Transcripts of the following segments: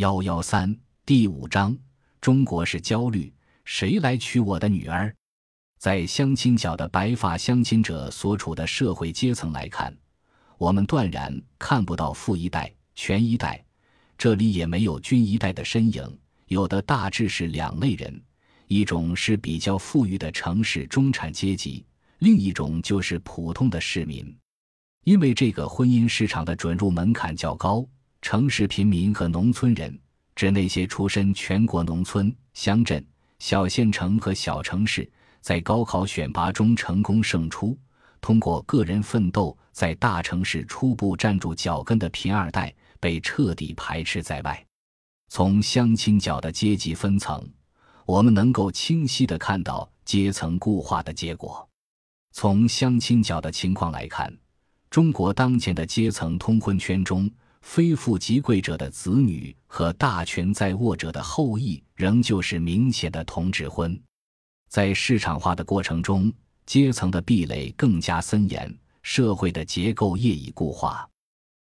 幺幺三第五章：中国式焦虑，谁来娶我的女儿？在相亲角的白发相亲者所处的社会阶层来看，我们断然看不到富一代、权一代，这里也没有军一代的身影。有的大致是两类人：一种是比较富裕的城市中产阶级，另一种就是普通的市民。因为这个婚姻市场的准入门槛较高。城市贫民和农村人，指那些出身全国农村、乡镇、小县城和小城市，在高考选拔中成功胜出，通过个人奋斗在大城市初步站住脚跟的贫二代，被彻底排斥在外。从相亲角的阶级分层，我们能够清晰地看到阶层固化的结果。从相亲角的情况来看，中国当前的阶层通婚圈中。非富即贵者的子女和大权在握者的后裔，仍旧是明显的同质婚。在市场化的过程中，阶层的壁垒更加森严，社会的结构业已固化。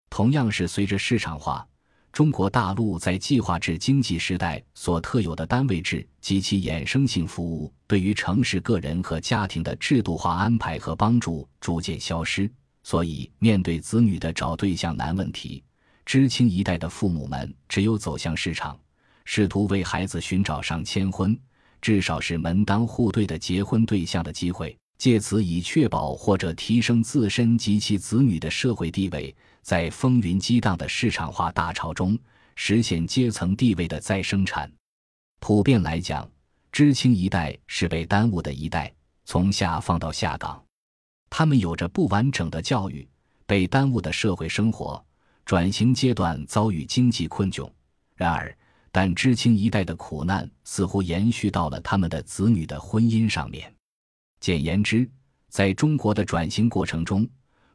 同样是随着市场化，中国大陆在计划制经济时代所特有的单位制及其衍生性服务，对于城市个人和家庭的制度化安排和帮助逐渐消失。所以，面对子女的找对象难问题。知青一代的父母们只有走向市场，试图为孩子寻找上千婚，至少是门当户对的结婚对象的机会，借此以确保或者提升自身及其子女的社会地位，在风云激荡的市场化大潮中实现阶层地位的再生产。普遍来讲，知青一代是被耽误的一代，从下放到下岗，他们有着不完整的教育，被耽误的社会生活。转型阶段遭遇经济困窘，然而，但知青一代的苦难似乎延续到了他们的子女的婚姻上面。简言之，在中国的转型过程中，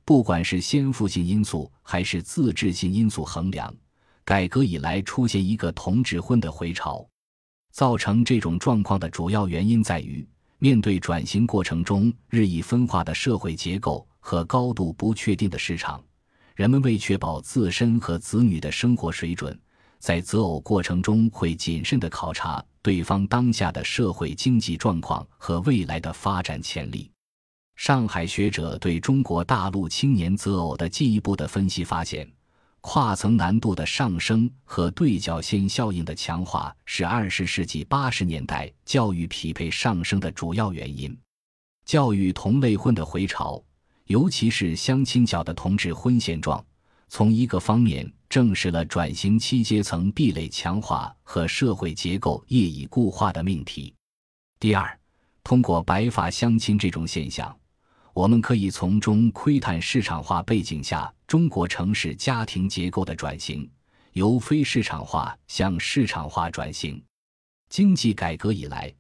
不管是先富性因素还是自治性因素衡量，改革以来出现一个同质婚的回潮。造成这种状况的主要原因在于，面对转型过程中日益分化的社会结构和高度不确定的市场。人们为确保自身和子女的生活水准，在择偶过程中会谨慎地考察对方当下的社会经济状况和未来的发展潜力。上海学者对中国大陆青年择偶的进一步的分析发现，跨层难度的上升和对角线效应的强化是二十世纪八十年代教育匹配上升的主要原因。教育同类婚的回潮。尤其是相亲角的同质婚现状，从一个方面证实了转型期阶层壁垒强化和社会结构业已固化的命题。第二，通过白发相亲这种现象，我们可以从中窥探市场化背景下中国城市家庭结构的转型，由非市场化向市场化转型。经济改革以来。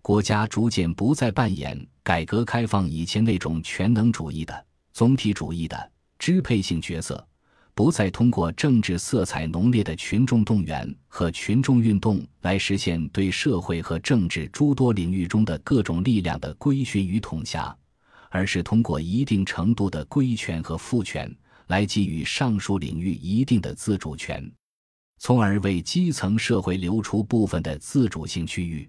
国家逐渐不再扮演改革开放以前那种全能主义的、总体主义的支配性角色，不再通过政治色彩浓烈的群众动员和群众运动来实现对社会和政治诸多领域中的各种力量的规训与统辖，而是通过一定程度的规权和赋权来给予上述领域一定的自主权，从而为基层社会留出部分的自主性区域。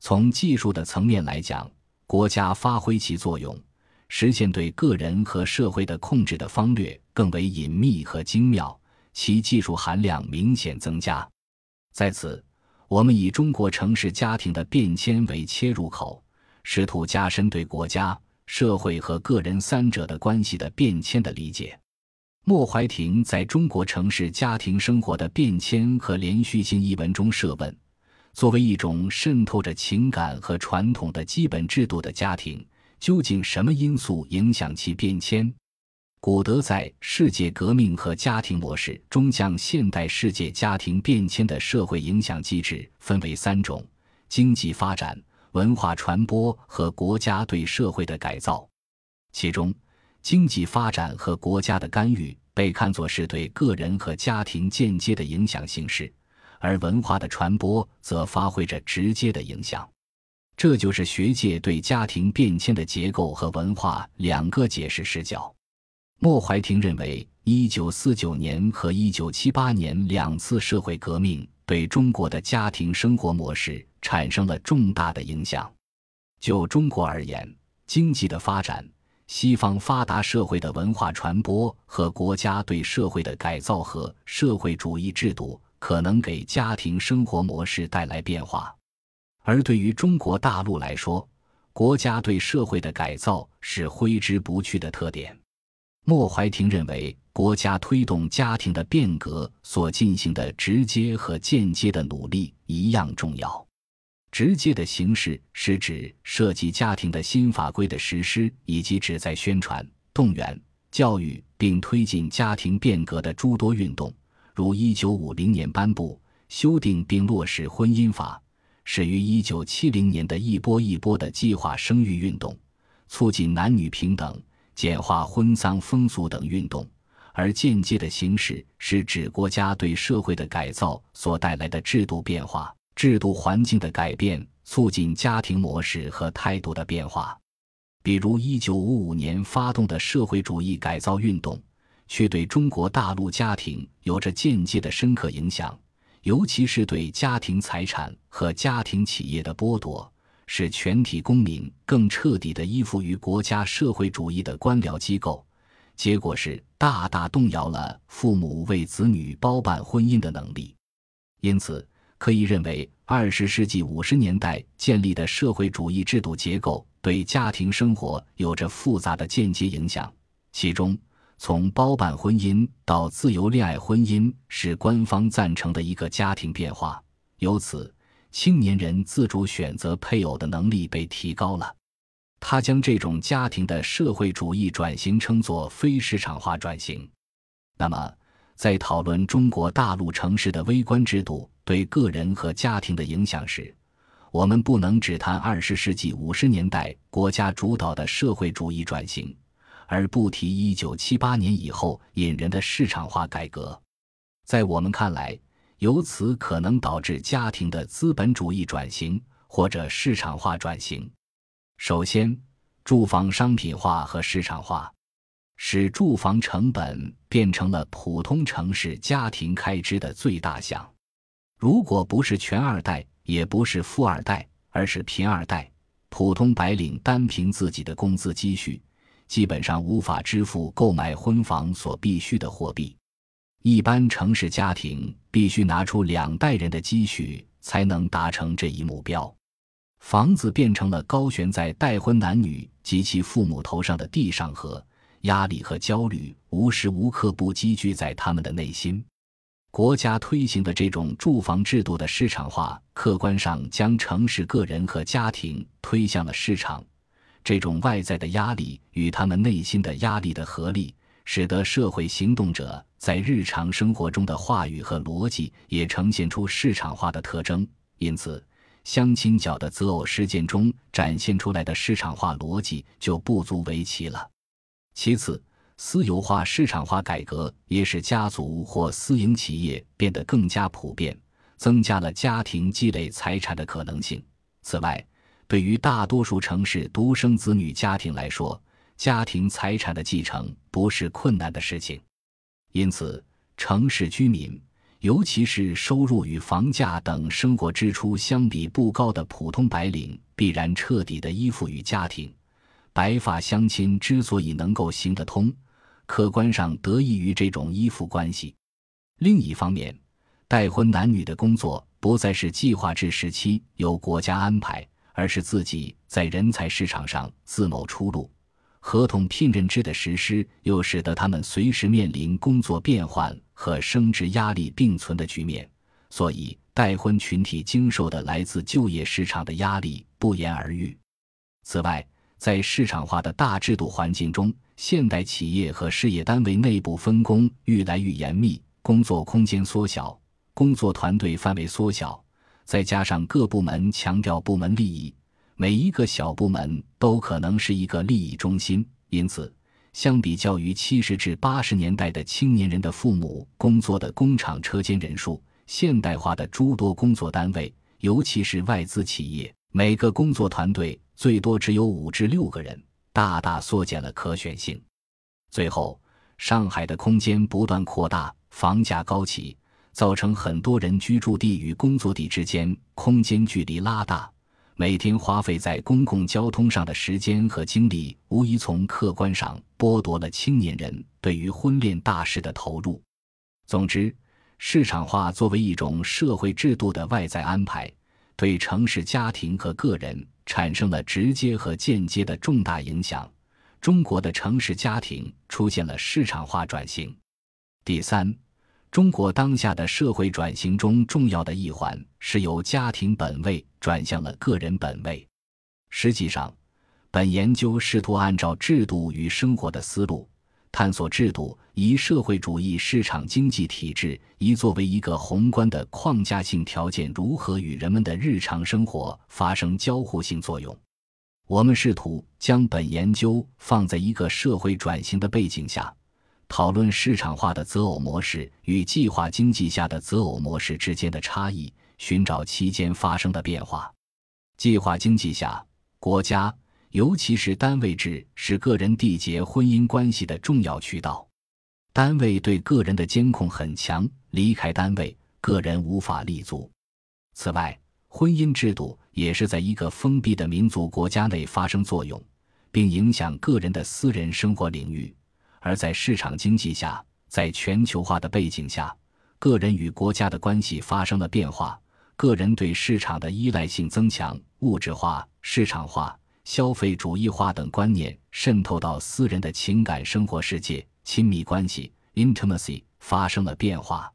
从技术的层面来讲，国家发挥其作用，实现对个人和社会的控制的方略更为隐秘和精妙，其技术含量明显增加。在此，我们以中国城市家庭的变迁为切入口，试图加深对国家、社会和个人三者的关系的变迁的理解。莫怀庭在中国城市家庭生活的变迁和连续性一文中设问。作为一种渗透着情感和传统的基本制度的家庭，究竟什么因素影响其变迁？古德在《世界革命和家庭模式》中将现代世界家庭变迁的社会影响机制分为三种：经济发展、文化传播和国家对社会的改造。其中，经济发展和国家的干预被看作是对个人和家庭间接的影响形式。而文化的传播则发挥着直接的影响，这就是学界对家庭变迁的结构和文化两个解释视角。莫怀庭认为，一九四九年和一九七八年两次社会革命对中国的家庭生活模式产生了重大的影响。就中国而言，经济的发展、西方发达社会的文化传播和国家对社会的改造和社会主义制度，可能给家庭生活模式带来变化。而对于中国大陆来说，国家对社会的改造是挥之不去的特点。莫怀庭认为，国家推动家庭的变革所进行的直接和间接的努力一样重要。直接的形式是指涉及家庭的新法规的实施，以及旨在宣传、动员、教育并推进家庭变革的诸多运动，如1950年颁布、修订并落实婚姻法，始于1970年的一波一波的计划生育运动，促进男女平等。简化婚丧风俗等运动，而间接的形式是指国家对社会的改造所带来的制度变化、制度环境的改变，促进家庭模式和态度的变化。比如，一九五五年发动的社会主义改造运动，却对中国大陆家庭有着间接的深刻影响，尤其是对家庭财产和家庭企业的剥夺。使全体公民更彻底地依附于国家社会主义的官僚机构，结果是大大动摇了父母为子女包办婚姻的能力。因此，可以认为，二十世纪五十年代建立的社会主义制度结构对家庭生活有着复杂的间接影响。其中，从包办婚姻到自由恋爱婚姻是官方赞成的一个家庭变化，由此。青年人自主选择配偶的能力被提高了，他将这种家庭的社会主义转型称作非市场化转型。那么，在讨论中国大陆城市的微观制度对个人和家庭的影响时，我们不能只谈二十世纪五十年代国家主导的社会主义转型，而不提一九七八年以后引人的市场化改革。在我们看来，由此可能导致家庭的资本主义转型或者市场化转型。首先，住房商品化和市场化，使住房成本变成了普通城市家庭开支的最大项。如果不是全二代，也不是富二代，而是贫二代，普通白领单凭自己的工资积蓄，基本上无法支付购买婚房所必需的货币。一般城市家庭必须拿出两代人的积蓄才能达成这一目标，房子变成了高悬在待婚男女及其父母头上的地上河，压力和焦虑无时无刻不积聚在他们的内心。国家推行的这种住房制度的市场化，客观上将城市个人和家庭推向了市场，这种外在的压力与他们内心的压力的合力。使得社会行动者在日常生活中的话语和逻辑也呈现出市场化的特征，因此，相亲角的择偶事件中展现出来的市场化逻辑就不足为奇了。其次，私有化市场化改革也使家族或私营企业变得更加普遍，增加了家庭积累财产的可能性。此外，对于大多数城市独生子女家庭来说，家庭财产的继承不是困难的事情，因此城市居民，尤其是收入与房价等生活支出相比不高的普通白领，必然彻底的依附于家庭。白发相亲之所以能够行得通，客观上得益于这种依附关系。另一方面，待婚男女的工作不再是计划制时期由国家安排，而是自己在人才市场上自谋出路。合同聘任制的实施，又使得他们随时面临工作变换和升职压力并存的局面，所以待婚群体经受的来自就业市场的压力不言而喻。此外，在市场化的大制度环境中，现代企业和事业单位内部分工愈来愈严密，工作空间缩小，工作团队范围缩小，再加上各部门强调部门利益。每一个小部门都可能是一个利益中心，因此，相比较于七十至八十年代的青年人的父母工作的工厂车间人数，现代化的诸多工作单位，尤其是外资企业，每个工作团队最多只有五至六个人，大大缩减了可选性。最后，上海的空间不断扩大，房价高企，造成很多人居住地与工作地之间空间距离拉大，每天花费在公共交通上的时间和精力，无疑从客观上剥夺了青年人对于婚恋大事的投入。总之，市场化作为一种社会制度的外在安排，对城市家庭和个人产生了直接和间接的重大影响。中国的城市家庭出现了市场化转型。第三，中国当下的社会转型中重要的一环是由家庭本位转向了个人本位。实际上，本研究试图按照制度与生活的思路，探索制度以社会主义市场经济体制以作为一个宏观的框架性条件，如何与人们的日常生活发生交互性作用。我们试图将本研究放在一个社会转型的背景下。讨论市场化的择偶模式与计划经济下的择偶模式之间的差异，寻找期间发生的变化。计划经济下，国家尤其是单位制是个人缔结婚姻关系的重要渠道。单位对个人的监控很强，离开单位，个人无法立足。此外，婚姻制度也是在一个封闭的民族国家内发生作用，并影响个人的私人生活领域。而在市场经济下，在全球化的背景下，个人与国家的关系发生了变化，个人对市场的依赖性增强，物质化、市场化、消费主义化等观念渗透到私人的情感生活世界，亲密关系 （intimacy） 发生了变化。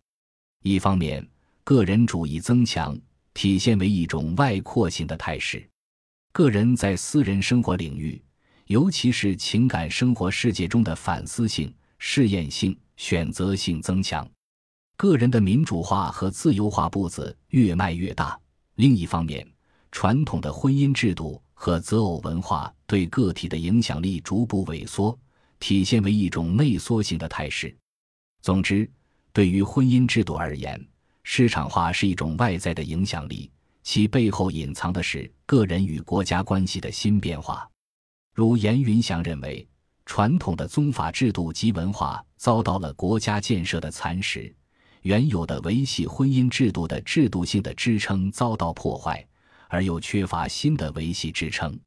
一方面，个人主义增强，体现为一种外扩型的态势，个人在私人生活领域。尤其是情感生活世界中的反思性、试验性、选择性增强，个人的民主化和自由化步子越迈越大。另一方面，传统的婚姻制度和择偶文化对个体的影响力逐步萎缩，体现为一种内缩型的态势。总之，对于婚姻制度而言，市场化是一种外在的影响力，其背后隐藏的是个人与国家关系的新变化。如严云祥认为，传统的宗法制度及文化遭到了国家建设的蚕食，原有的维系婚姻制度的制度性的支撑遭到破坏，而又缺乏新的维系支撑。